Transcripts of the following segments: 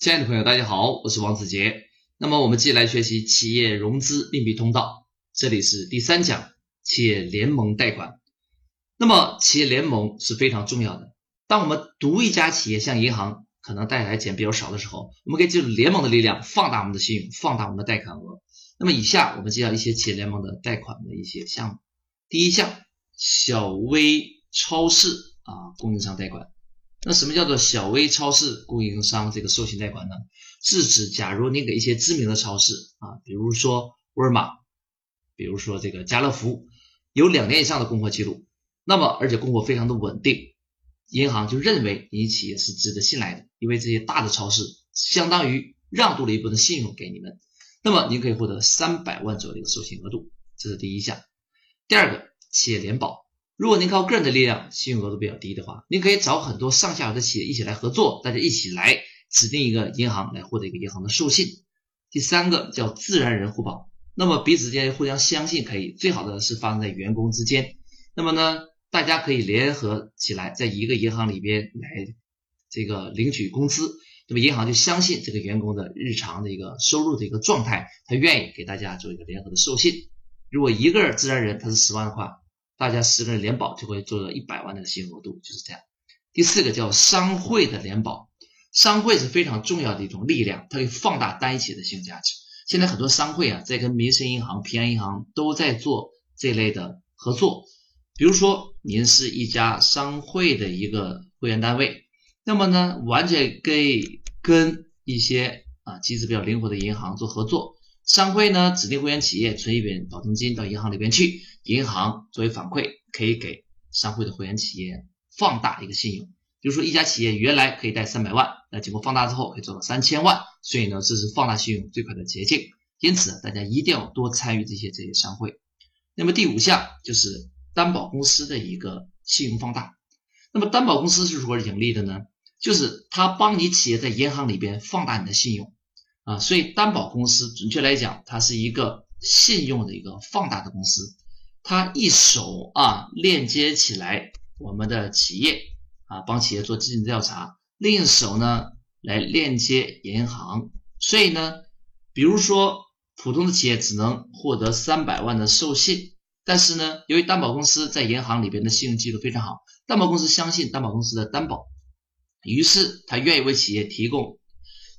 亲爱的朋友，大家好，我是王子杰。那么我们继续来学习企业融资另辟通道，这里是第三讲企业联盟贷款。那么企业联盟是非常重要的。当我们独一家企业向银行可能贷来钱比较少的时候，我们可以借助联盟的力量放大我们的信用，放大我们的贷款额。那么以下我们介绍一些企业联盟的贷款的一些项目。第一项，小微超市啊供应商贷款。那什么叫做小微超市供应商这个授信贷款呢？是指假如你给一些知名的超市啊，比如说沃尔玛，比如说这个家乐福，有两年以上的供货记录，那么而且供货非常的稳定，银行就认为你企业是值得信赖的，因为这些大的超市相当于让渡了一部分信用给你们，那么您可以获得三百万左右的一个授信额度，这是第一项。第二个，企业联保。如果您靠个人的力量，信用额度比较低的话，您可以找很多上下游的企业一起来合作，大家一起来指定一个银行来获得一个银行的授信。第三个叫自然人互保，那么彼此之间互相相信可以，最好的是发生在员工之间。那么呢，大家可以联合起来，在一个银行里边来这个领取工资，那么银行就相信这个员工的日常的一个收入的一个状态，他愿意给大家做一个联合的授信。如果一个自然人他是十万的话。大家十个人联保就会做到一百万的信用额度，就是这样。第四个叫商会的联保，商会是非常重要的一种力量，它可以放大单一企业的信用价值。现在很多商会啊，在跟民生银行、平安银行都在做这类的合作。比如说，您是一家商会的一个会员单位，那么呢，完全可以跟一些啊机制比较灵活的银行做合作。商会呢，指定会员企业存一笔保证金到银行里边去，银行作为反馈，可以给商会的会员企业放大一个信用。比如说，一家企业原来可以贷三百万，那经过放大之后可以做到三千万，所以呢，这是放大信用最快的捷径。因此，大家一定要多参与这些这些商会。那么第五项就是担保公司的一个信用放大。那么担保公司是如何盈利的呢？就是它帮你企业在银行里边放大你的信用。啊，所以担保公司准确来讲，它是一个信用的一个放大的公司，它一手啊链接起来我们的企业啊，帮企业做资金调查，另一手呢来链接银行。所以呢，比如说普通的企业只能获得三百万的授信，但是呢，由于担保公司在银行里边的信用记录非常好，担保公司相信担保公司的担保，于是他愿意为企业提供。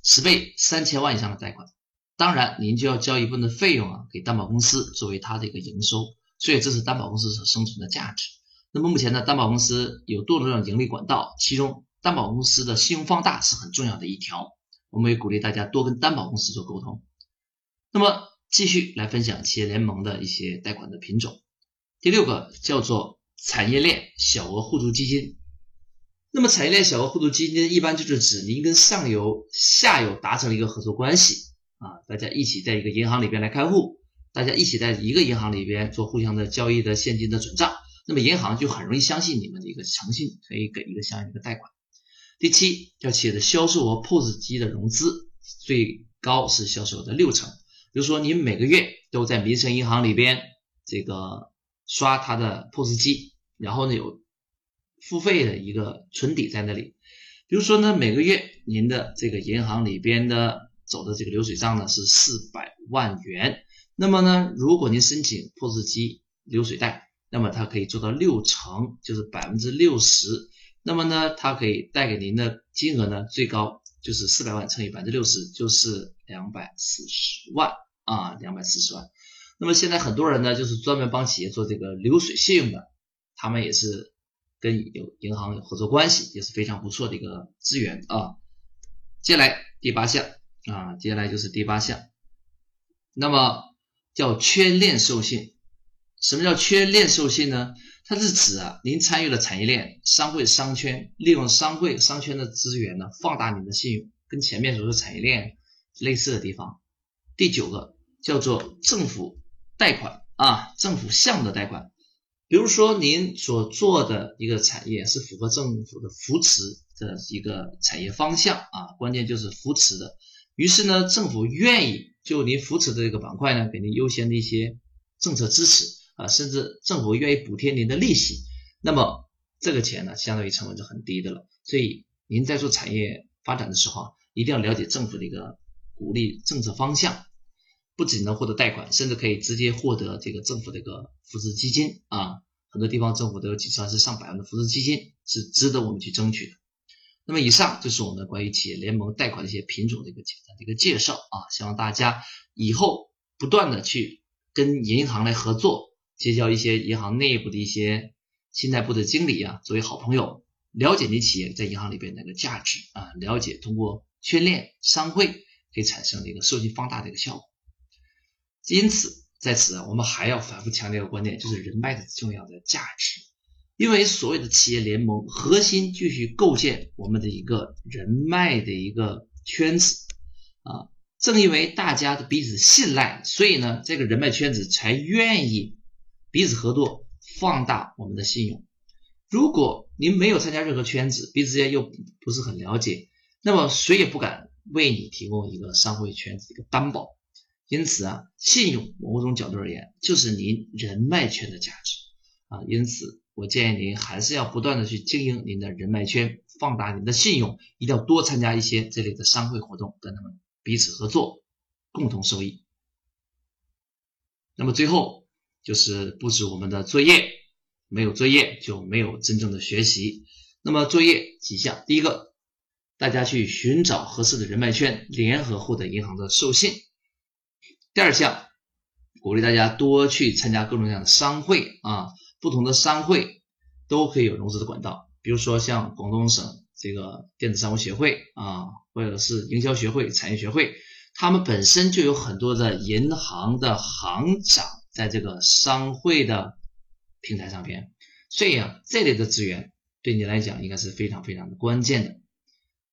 十倍三千万以上的贷款，当然您就要交一部分的费用啊，给担保公司作为它的一个营收，所以这是担保公司所生存的价值。那么目前呢，担保公司有多种盈利管道，其中担保公司的信用放大是很重要的一条，我们也鼓励大家多跟担保公司做沟通。那么继续来分享企业联盟的一些贷款的品种，第六个叫做产业链小额互助基金。那么产业链小额互助基金一般就是指您跟上游、下游达成了一个合作关系啊，大家一起在一个银行里边来开户，大家一起在一个银行里边做互相的交易的现金的转账，那么银行就很容易相信你们的一个诚信，可以给一个相应的一个贷款。第七，叫企业的销售额 POS 机的融资最高是销售额的六成，比如说您每个月都在民生银行里边这个刷它的 POS 机，然后呢有。付费的一个存底在那里，比如说呢，每个月您的这个银行里边的走的这个流水账呢是四百万元，那么呢，如果您申请 POS 机流水贷，那么它可以做到六成，就是百分之六十，那么呢，它可以贷给您的金额呢最高就是四百万乘以百分之六十，就是两百四十万啊，两百四十万。那么现在很多人呢就是专门帮企业做这个流水信用的，他们也是。跟有银行有合作关系也是非常不错的一个资源啊。接下来第八项啊，接下来就是第八项，那么叫圈链授信。什么叫圈链授信呢？它是指啊，您参与了产业链、商会、商圈，利用商会、商圈的资源呢，放大您的信用，跟前面所说产业链类似的地方。第九个叫做政府贷款啊，政府项目的贷款。比如说，您所做的一个产业是符合政府的扶持的一个产业方向啊，关键就是扶持的。于是呢，政府愿意就您扶持的这个板块呢，给您优先的一些政策支持啊，甚至政府愿意补贴您的利息。那么这个钱呢，相当于成本就很低的了。所以您在做产业发展的时候啊，一定要了解政府的一个鼓励政策方向，不仅能获得贷款，甚至可以直接获得这个政府的一个扶持基金啊。很多地方政府都有几十万、是上百万的扶持基金，是值得我们去争取的。那么以上就是我们关于企业联盟贷款的一些品种的一个简单的一个介绍啊，希望大家以后不断的去跟银行来合作，结交一些银行内部的一些信贷部的经理啊，作为好朋友，了解你企业在银行里边的一个价值啊，了解通过训练商会可以产生的一个授信放大的一个效果。因此在此啊，我们还要反复强调一个观点，就是人脉的重要的价值。因为所谓的企业联盟核心就是构建我们的一个人脉的一个圈子啊，正因为大家的彼此信赖，所以呢，这个人脉圈子才愿意彼此合作，放大我们的信用。如果您没有参加任何圈子，彼此之间又不是很了解，那么谁也不敢为你提供一个商会圈子一个担保。因此啊，信用某种角度而言，就是您人脉圈的价值啊，因此。我建议您还是要不断的去经营您的人脉圈，放大您的信用，一定要多参加一些这类的商会活动，跟他们彼此合作，共同受益。那么最后就是布置我们的作业，没有作业就没有真正的学习。那么作业几项，第一个，大家去寻找合适的人脉圈，联合获得银行的授信。第二项，鼓励大家多去参加各种各样的商会啊。不同的商会都可以有融资的管道，比如说像广东省这个电子商务协会啊，或者是营销学会、产业学会，他们本身就有很多的银行的行长在这个商会的平台上边，所以啊，这类的资源对你来讲应该是非常非常的关键的。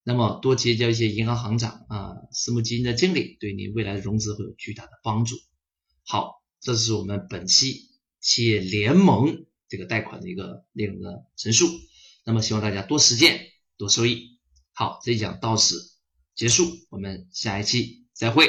那么多结交一些银行行长啊、私募基金的经理，对你未来的融资会有巨大的帮助。好，这是我们本期。企业联盟这个贷款的一个内容的陈述，那么希望大家多实践多收益。好，这一讲到此结束，我们下一期再会。